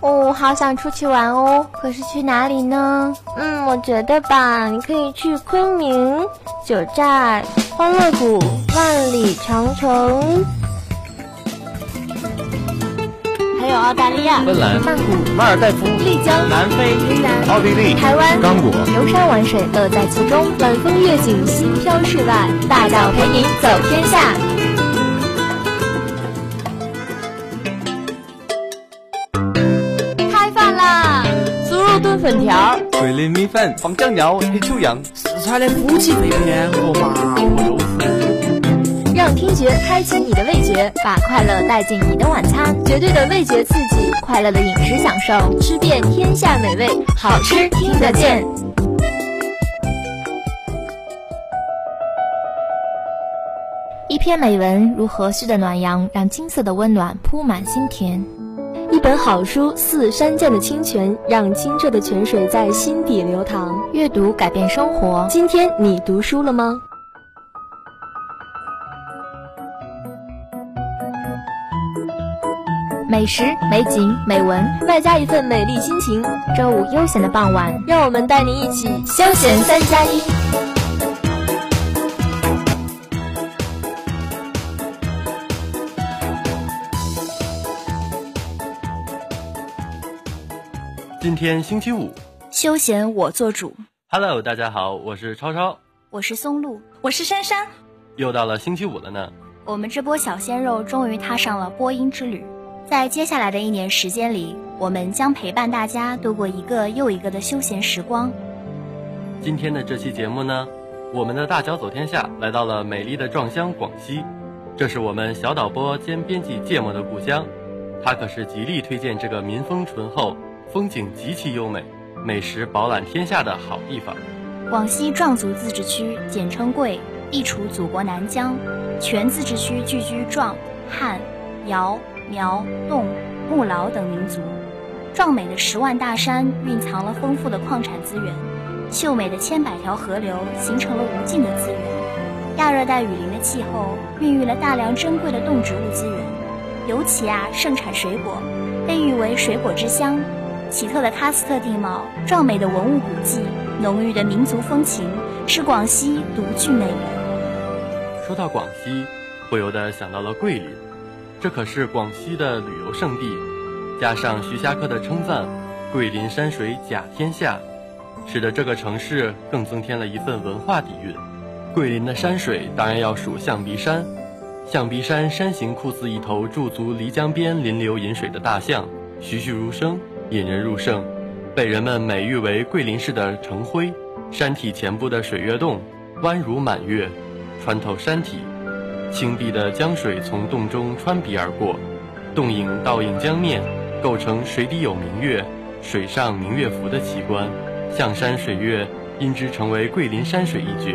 哦，好想出去玩哦，可是去哪里呢？嗯，我觉得吧，你可以去昆明、九寨、欢乐谷、万里长城。还有澳大利亚、芬兰、曼谷、马尔代夫、丽江、南非、云南、奥地利、台湾、刚果，游山玩水，乐在其中，晚风月景，心飘世外，大脚陪你走天下。粉条、桂林米粉、放酱料、黑秋阳，四川的夫妻肺片和麻婆豆腐。让听觉开启你的味觉，把快乐带进你的晚餐，绝对的味觉刺激，快乐的饮食享受，吃遍天下美味，好吃听得见。一篇美文如和煦的暖阳，让金色的温暖铺满心田；一本好书似山涧的清泉，让清澈的泉水在心底流淌。阅读改变生活，今天你读书了吗？美食、美景、美文，外加一份美丽心情。周五悠闲的傍晚，让我们带您一起休闲三加一。今天星期五，休闲我做主。Hello，大家好，我是超超，我是松露，我是珊珊。又到了星期五了呢。我们这波小鲜肉终于踏上了播音之旅，在接下来的一年时间里，我们将陪伴大家度过一个又一个的休闲时光。今天的这期节目呢，我们的大脚走天下来到了美丽的壮乡广西，这是我们小导播兼编辑芥末的故乡，他可是极力推荐这个民风淳厚、风景极其优美、美食饱览天下的好地方。广西壮族自治区简称桂，地处祖国南疆，全自治区聚居壮、汉、瑶、苗、侗、木劳等民族。壮美的十万大山蕴藏了丰富的矿产资源，秀美的千百条河流形成了无尽的资源。亚热带雨林的气候孕育了大量珍贵的动植物资源，尤其啊盛产水果，被誉为水果之乡。奇特的喀斯特地貌，壮美的文物古迹，浓郁的民族风情，是广西独具魅力。说到广西，不由得想到了桂林，这可是广西的旅游胜地。加上徐霞客的称赞，“桂林山水甲天下”，使得这个城市更增添了一份文化底蕴。桂林的山水当然要数象鼻山，象鼻山山形酷似一头驻足漓江边临流饮水的大象，栩栩如生，引人入胜，被人们美誉为桂林市的城徽。山体前部的水月洞，弯如满月，穿透山体，清碧的江水从洞中穿鼻而过，洞影倒映江面。构成水底有明月，水上明月浮的奇观，象山水月因之成为桂林山水一绝。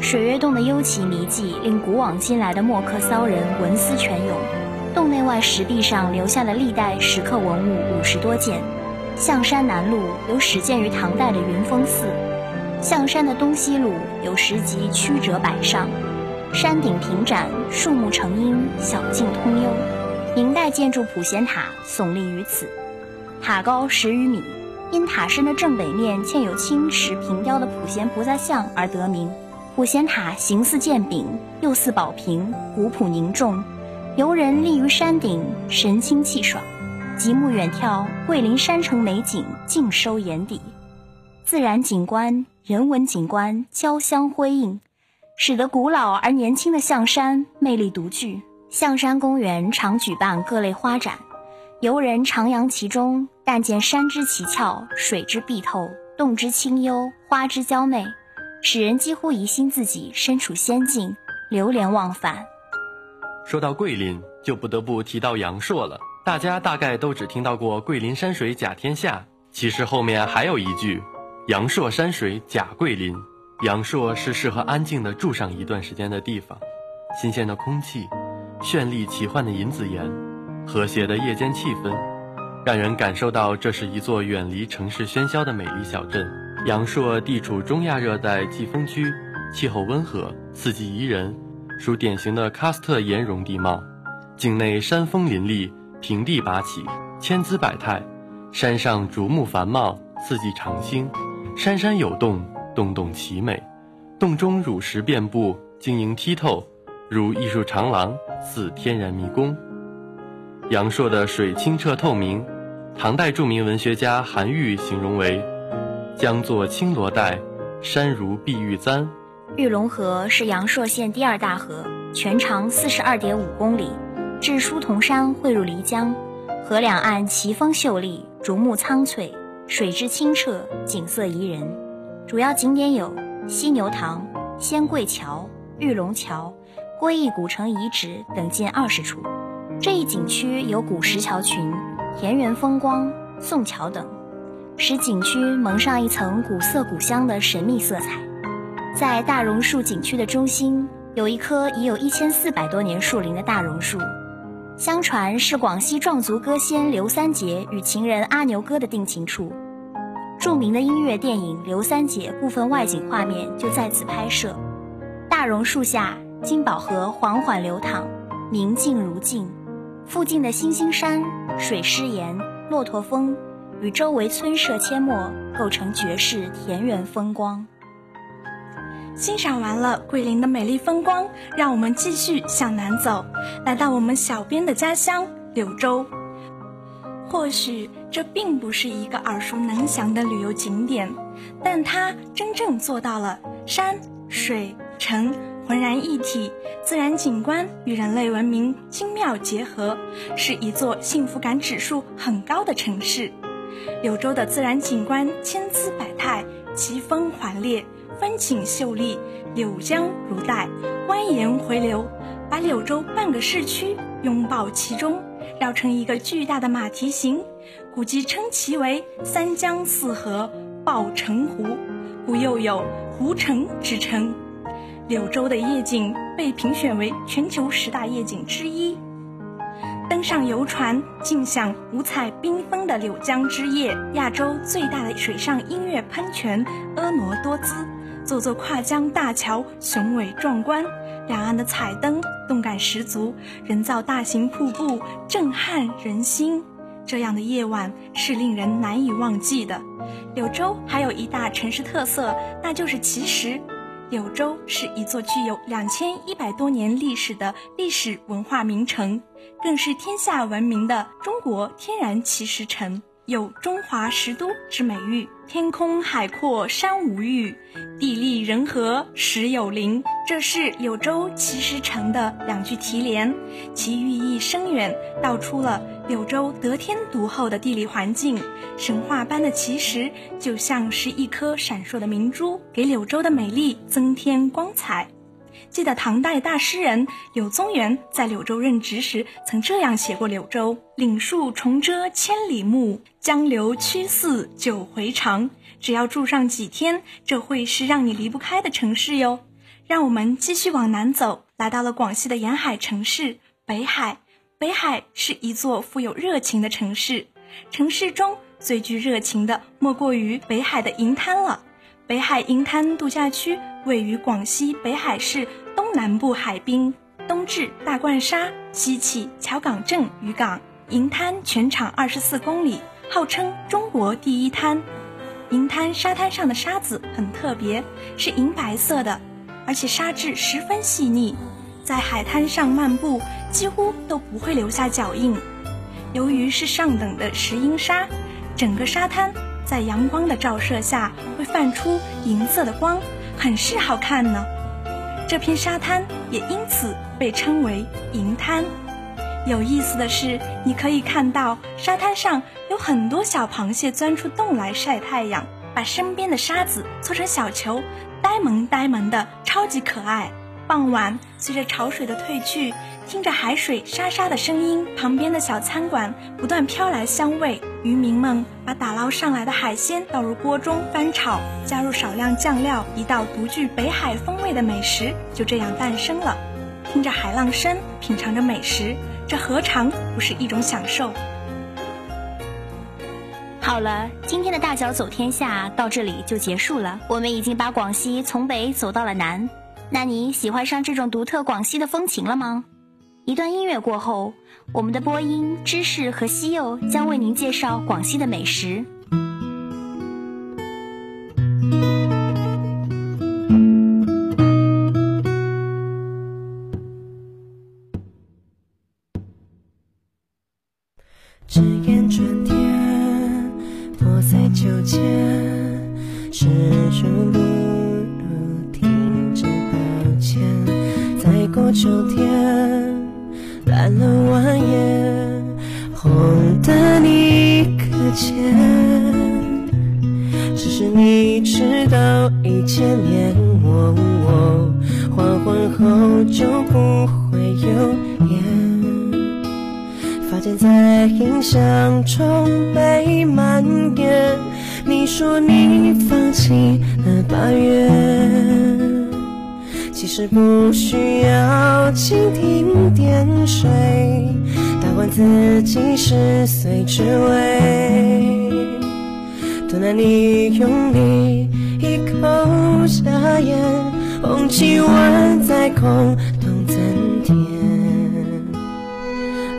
水月洞的幽奇迷迹令古往今来的墨客骚人文思泉涌，洞内外石壁上留下了历代石刻文物五十多件。象山南麓有始建于唐代的云峰寺，象山的东西麓有石级曲折百上，山顶平展，树木成荫，小径通幽。明代建筑普贤塔耸立于此，塔高十余米，因塔身的正北面嵌有青石平雕的普贤菩萨像而得名。普贤塔形似剑柄，又似宝瓶，古朴凝重。游人立于山顶，神清气爽，极目远眺，桂林山城美景尽收眼底，自然景观、人文景观交相辉映，使得古老而年轻的象山魅力独具。象山公园常举办各类花展，游人徜徉其中，但见山之奇峭，水之碧透，洞之清幽，花之娇媚，使人几乎疑心自己身处仙境，流连忘返。说到桂林，就不得不提到阳朔了。大家大概都只听到过“桂林山水甲天下”，其实后面还有一句“阳朔山水甲桂林”。阳朔是适合安静的住上一段时间的地方，新鲜的空气。绚丽奇幻的银子岩，和谐的夜间气氛，让人感受到这是一座远离城市喧嚣的美丽小镇。阳朔地处中亚热带季风区，气候温和，四季宜人，属典型的喀斯特岩溶地貌。境内山峰林立，平地拔起，千姿百态，山上竹木繁茂，四季常青，山山有洞，洞洞奇美，洞中乳石遍布，晶莹剔透，如艺术长廊，似天然迷宫。阳朔的水清澈透明，唐代著名文学家韩愈形容为“江作青罗带，山如碧玉簪”。玉龙河是阳朔县第二大河，全长四十二点五公里，至书童山汇入漓江。河两岸奇峰秀丽，竹木苍翠，水质清澈，景色宜人。主要景点有犀牛塘、仙桂桥、玉龙桥、归义古城遗址等近二十处。这一景区有古石桥群、田园风光、宋桥等，使景区蒙上一层古色古香的神秘色彩。在大榕树景区的中心，有一棵已有一千四百多年树龄的大榕树，相传是广西壮族歌仙刘三姐与情人阿牛哥的定情处。著名的音乐电影《刘三姐》部分外景画面就在此拍摄。大榕树下，金宝河缓缓流淌，明净如镜。附近的星星山、水师岩、骆驼峰与周围村舍阡陌构成绝世田园风光。欣赏完了桂林的美丽风光，让我们继续向南走，来到我们小编的家乡柳州。或许这并不是一个耳熟能详的旅游景点，但它真正做到了山水城。浑然一体，自然景观与人类文明精妙结合，是一座幸福感指数很高的城市。柳州的自然景观千姿百态，奇峰环列，风景秀丽，柳江如带，蜿蜒回流，把柳州半个市区拥抱其中，绕成一个巨大的马蹄形。古籍称其为“三江四河抱城湖”，故又有“湖城”之称。柳州的夜景被评选为全球十大夜景之一。登上游船，尽享五彩缤纷的柳江之夜。亚洲最大的水上音乐喷泉婀娜多姿，座座跨江大桥雄伟壮观，两岸的彩灯动感十足，人造大型瀑布震撼人心。这样的夜晚是令人难以忘记的。柳州还有一大城市特色，那就是奇石。柳州是一座具有两千一百多年历史的历史文化名城，更是天下闻名的中国天然奇石城，有“中华石都”之美誉。天空海阔山无欲，地利人和石有灵。这是柳州奇石城的两句题联，其寓意深远，道出了。柳州得天独厚的地理环境，神话般的奇石就像是一颗闪烁的明珠，给柳州的美丽增添光彩。记得唐代大诗人柳宗元在柳州任职时，曾这样写过柳州：“岭树重遮千里目，江流曲似九回肠。”只要住上几天，这会是让你离不开的城市哟。让我们继续往南走，来到了广西的沿海城市北海。北海是一座富有热情的城市，城市中最具热情的莫过于北海的银滩了。北海银滩度假区位于广西北海市东南部海滨，东至大冠沙，西起桥岗镇渔港。银滩全长二十四公里，号称中国第一滩。银滩沙滩上的沙子很特别，是银白色的，而且沙质十分细腻。在海滩上漫步，几乎都不会留下脚印。由于是上等的石英砂，整个沙滩在阳光的照射下会泛出银色的光，很是好看呢。这片沙滩也因此被称为银滩。有意思的是，你可以看到沙滩上有很多小螃蟹钻出洞来晒太阳，把身边的沙子搓成小球，呆萌呆萌的，超级可爱。傍晚，随着潮水的退去，听着海水沙沙的声音，旁边的小餐馆不断飘来香味。渔民们把打捞上来的海鲜倒入锅中翻炒，加入少量酱料，一道独具北海风味的美食就这样诞生了。听着海浪声，品尝着美食，这何尝不是一种享受？好了，今天的大脚走天下到这里就结束了。我们已经把广西从北走到了南。那你喜欢上这种独特广西的风情了吗？一段音乐过后，我们的播音、知识和西柚将为您介绍广西的美食。只言春天，迫在秋千，是处不过秋天，烂了蜿蜒，红的你可见？只是你迟到一千年，我黄昏后就不会有烟。发间在印象中被蔓延。你说你放弃了八月，是不需要蜻蜓点水，打完自己十岁之味。多难你用力一口下咽，红旗万载空洞怎填？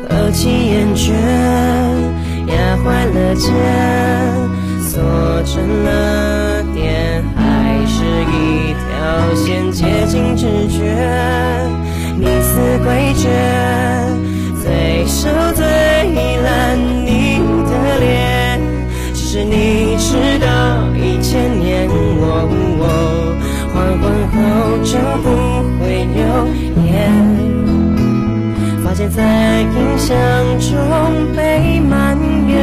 何其厌倦，压坏了肩，锁成了点，还是一条线接近直觉。你似诡谲，最瘦最烂你的脸，只是你迟到一千年，我黄昏后就不会有烟。发间在印象中被埋怨。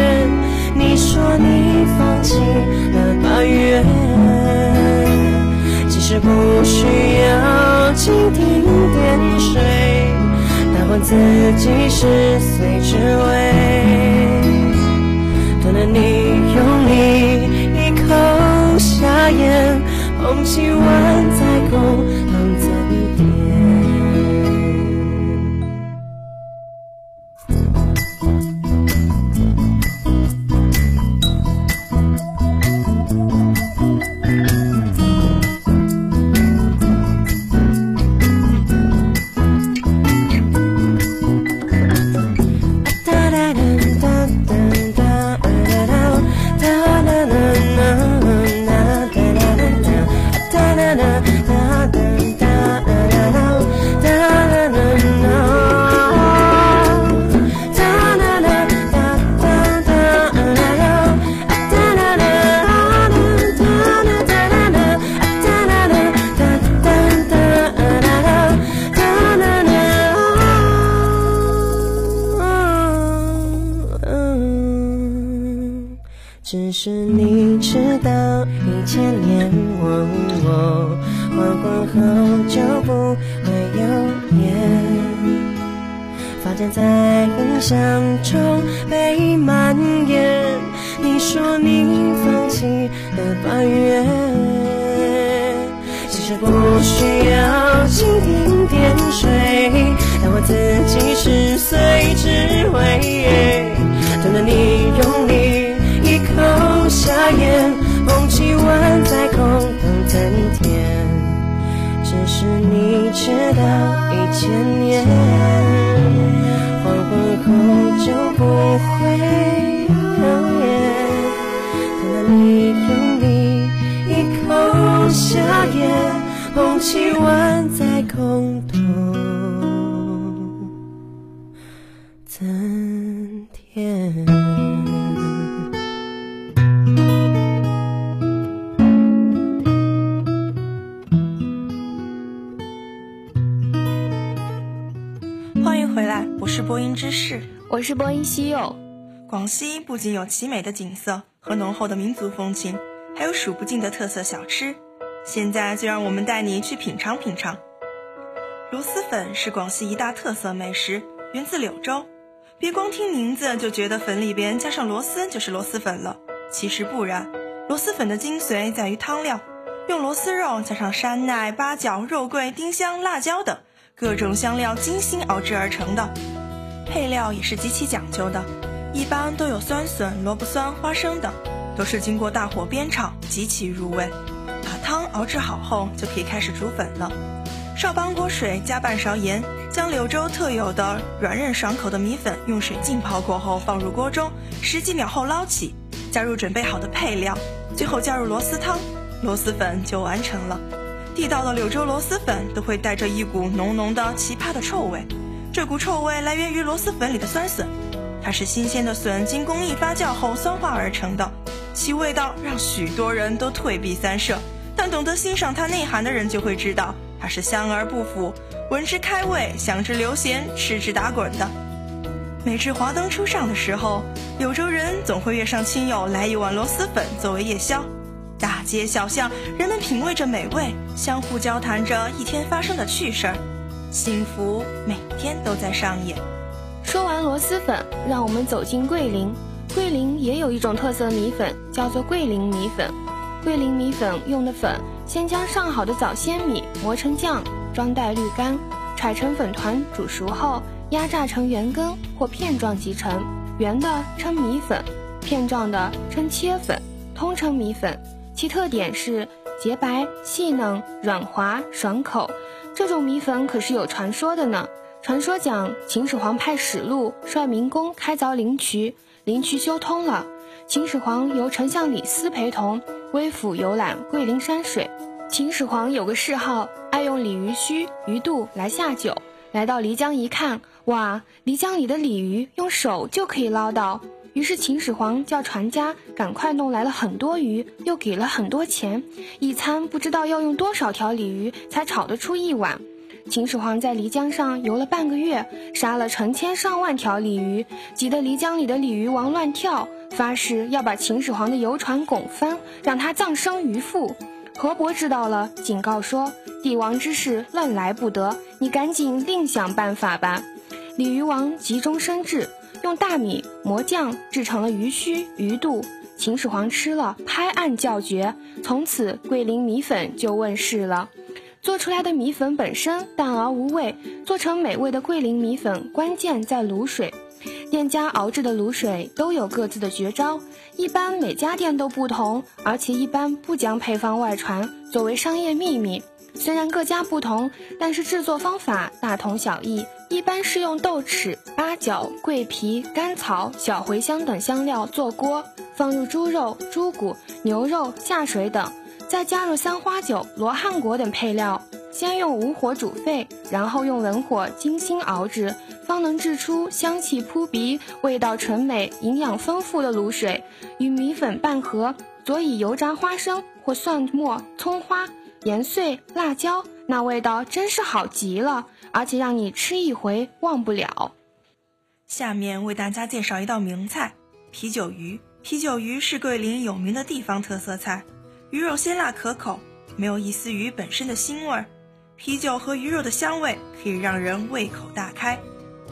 你说你放弃了八月，是不需要蜻蜓点水，打完自己十岁之味。多了你用力一口下咽，红旗万载空你迟到一千年，我黄昏后就不会有烟。发间在印象中被蔓延。你说你放弃了八月，其实不需要蜻蜓点水，但我自己十岁只为等了你用力。一口下咽，红旗万载空洞怎填？只是你迟到一千年，黄昏后就不是播音西柚。广西不仅有奇美的景色和浓厚的民族风情，还有数不尽的特色小吃。现在就让我们带你去品尝品尝。螺蛳粉是广西一大特色美食，源自柳州。别光听名字就觉得粉里边加上螺丝就是螺蛳粉了，其实不然。螺蛳粉的精髓在于汤料，用螺丝肉加上山奈、八角、肉桂、丁香、辣椒等各种香料精心熬制而成的。配料也是极其讲究的，一般都有酸笋、萝卜酸、花生等，都是经过大火煸炒，极其入味。把汤熬制好后，就可以开始煮粉了。烧半锅水，加半勺盐，将柳州特有的软韧爽口的米粉用水浸泡过后放入锅中，十几秒后捞起，加入准备好的配料，最后加入螺丝汤，螺蛳粉就完成了。地道的柳州螺蛳粉都会带着一股浓浓的奇葩的臭味，这股臭味来源于螺蛳粉里的酸笋，它是新鲜的笋经工艺发酵后酸化而成的，其味道让许多人都退避三舍，但懂得欣赏它内涵的人就会知道，它是香而不腐。闻之开胃，想之留涎，吃之打滚的。每至华灯初上的时候，柳州人总会约上亲友来一碗螺蛳粉作为夜宵。大街小巷，人们品味着美味，相互交谈着一天发生的趣事儿，幸福每天都在上演。说完螺蛳粉，让我们走进桂林。桂林也有一种特色米粉，叫做桂林米粉。桂林米粉用的粉，先将上好的早先米磨成酱。装袋滤干，揣成粉团，煮熟后压榨成圆根或片状即成。圆的称米粉，片状的称切粉，通称米粉。其特点是洁白、细嫩、软滑、爽口。这种米粉可是有传说的呢。传说讲秦始皇派使路率民工开凿灵渠，灵渠修通了，秦始皇由丞相李斯陪同微服游览桂林山水。秦始皇有个嗜好，爱用鲤鱼须、鱼肚来下酒。来到漓江一看，哇，漓江里的鲤鱼用手就可以捞到。于是秦始皇叫船家赶快弄来了很多鱼，又给了很多钱。一餐不知道要用多少条鲤鱼才炒得出一碗。秦始皇在漓江上游了半个月，杀了成千上万条鲤鱼，急得漓江里的鲤鱼王乱跳，发誓要把秦始皇的游船拱翻，让他葬身鱼腹。河伯知道了，警告说：“帝王之事，乱来不得，你赶紧另想办法吧。”鲤鱼王急中生智，用大米磨酱制成了鱼须、鱼肚。秦始皇吃了，拍案叫绝。从此，桂林米粉就问世了。做出来的米粉本身淡而无味，做成美味的桂林米粉，关键在卤水。店家熬制的卤水都有各自的绝招，一般每家店都不同，而且一般不将配方外传，作为商业秘密。虽然各家不同，但是制作方法大同小异，一般是用豆豉、八角、桂皮、甘草、小茴香等香料做锅，放入猪肉、猪骨、牛肉、下水等，再加入三花酒、罗汉果等配料，先用武火煮沸，然后用文火精心熬制。方能制出香气扑鼻、味道纯美、营养丰富的卤水，与米粉拌合，佐以油炸花生或蒜末、葱花、盐碎、辣椒，那味道真是好极了，而且让你吃一回忘不了。下面为大家介绍一道名菜——啤酒鱼。啤酒鱼是桂林有名的地方特色菜，鱼肉鲜辣可口，没有一丝鱼本身的腥味儿，啤酒和鱼肉的香味可以让人胃口大开。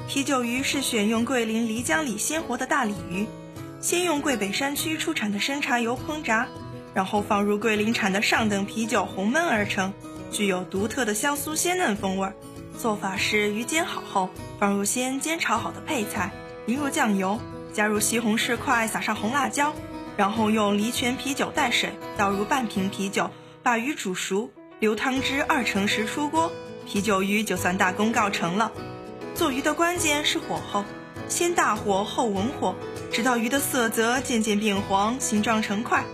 啤酒鱼是选用桂林漓江里鲜活的大鲤鱼，先用桂北山区出产的生茶油烹炸，然后放入桂林产的上等啤酒红焖而成，具有独特的香酥鲜嫩风味。做法是鱼煎好后，放入先煎炒好的配菜，淋入酱油，加入西红柿块，撒上红辣椒，然后用梨泉啤酒带水倒入半瓶啤酒，把鱼煮熟，留汤汁二成时出锅，啤酒鱼就算大功告成了。做鱼的关键是火候，先大火后文火，直到鱼的色泽渐渐变黄，形状成块。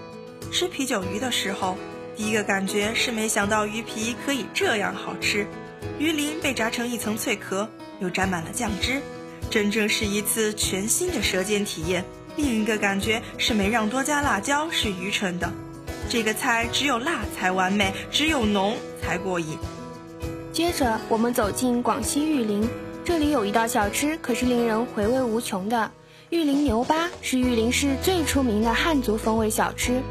吃啤酒鱼的时候，第一个感觉是没想到鱼皮可以这样好吃，鱼鳞被炸成一层脆壳，又沾满了酱汁，真正是一次全新的舌尖体验。另一个感觉是没让多加辣椒是愚蠢的，这个菜只有辣才完美，只有浓才过瘾。接着我们走进广西玉林。这里有一道小吃，可是令人回味无穷的。玉林牛巴是玉林市最出名的汉族风味小吃。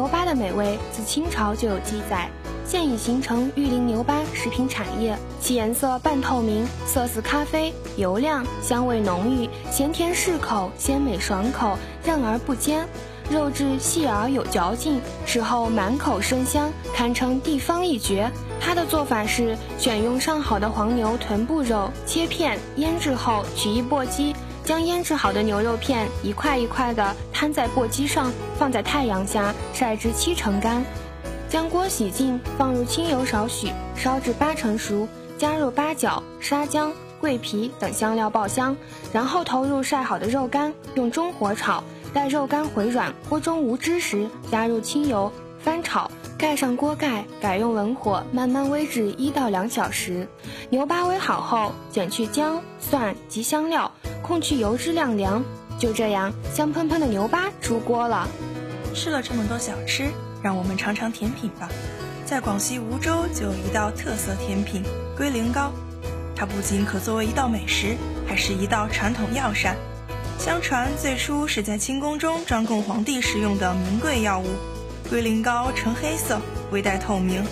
牛巴的美味自清朝就有记载，现已形成玉林牛巴食品产业。其颜色半透明，色似咖啡，油亮，香味浓郁，咸甜适口，鲜美爽口，韧而不坚，肉质细而有嚼劲，吃后满口生香，堪称地方一绝。它的做法是选用上好的黄牛臀部肉切片腌制后，取一簸箕，将腌制好的牛肉片一块一块的摊在簸箕上，放在太阳下晒至七成干，将锅洗净，放入清油少许，烧至八成熟，加入八角、沙姜、桂皮等香料爆香，然后投入晒好的肉干，用中火炒，待肉干回软，锅中无汁时，加入清油，翻炒，盖上锅盖，改用文火慢慢煨至一到两小时。牛八煨好后，减去姜、蒜及香料，控去油脂晾凉。就这样，香喷喷的牛八出锅了。吃了这么多小吃，让我们尝尝甜品吧。在广西梧州就有一道特色甜品——龟苓膏，它不仅可作为一道美食，还是一道传统药膳。相传最初是在清宫中专供皇帝食用的名贵药物。龟苓膏呈黑色，微带透明。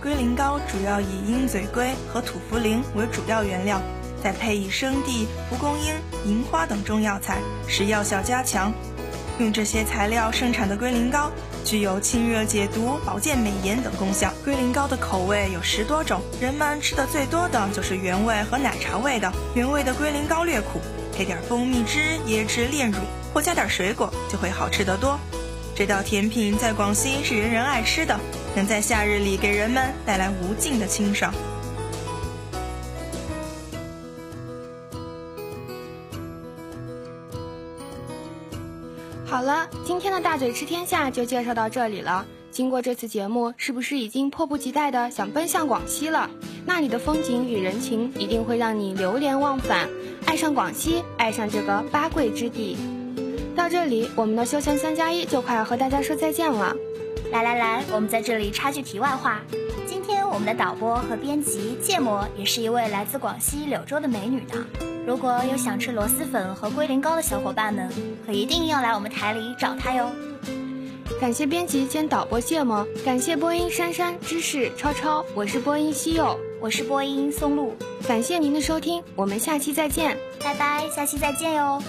龟苓膏主要以鹰嘴龟和土茯苓为主要原料，再配以生地、蒲公英、银花等中药材，使药效加强。用这些材料生产的龟苓膏，具有清热解毒、保健美颜等功效。龟苓膏的口味有十多种，人们吃的最多的就是原味和奶茶味的。原味的龟苓膏略苦，配点蜂蜜汁、椰汁炼乳，或加点水果，就会好吃得多。这道甜品在广西是人人爱吃的，能在夏日里给人们带来无尽的清爽。好了，今天的大嘴吃天下就介绍到这里了。经过这次节目，是不是已经迫不及待的想奔向广西了？那里的风景与人情一定会让你流连忘返，爱上广西，爱上这个八桂之地。到这里，我们的休闲三加一就快要和大家说再见了。来来来，我们在这里插句题外话。今天我们的导播和编辑芥末也是一位来自广西柳州的美女呢。如果有想吃螺蛳粉和龟苓膏的小伙伴们，可一定要来我们台里找她哟。感谢编辑兼导播芥末，感谢播音珊珊、芝士、超超，我是播音西柚，我是播音松露。感谢您的收听，我们下期再见，拜拜，下期再见哟。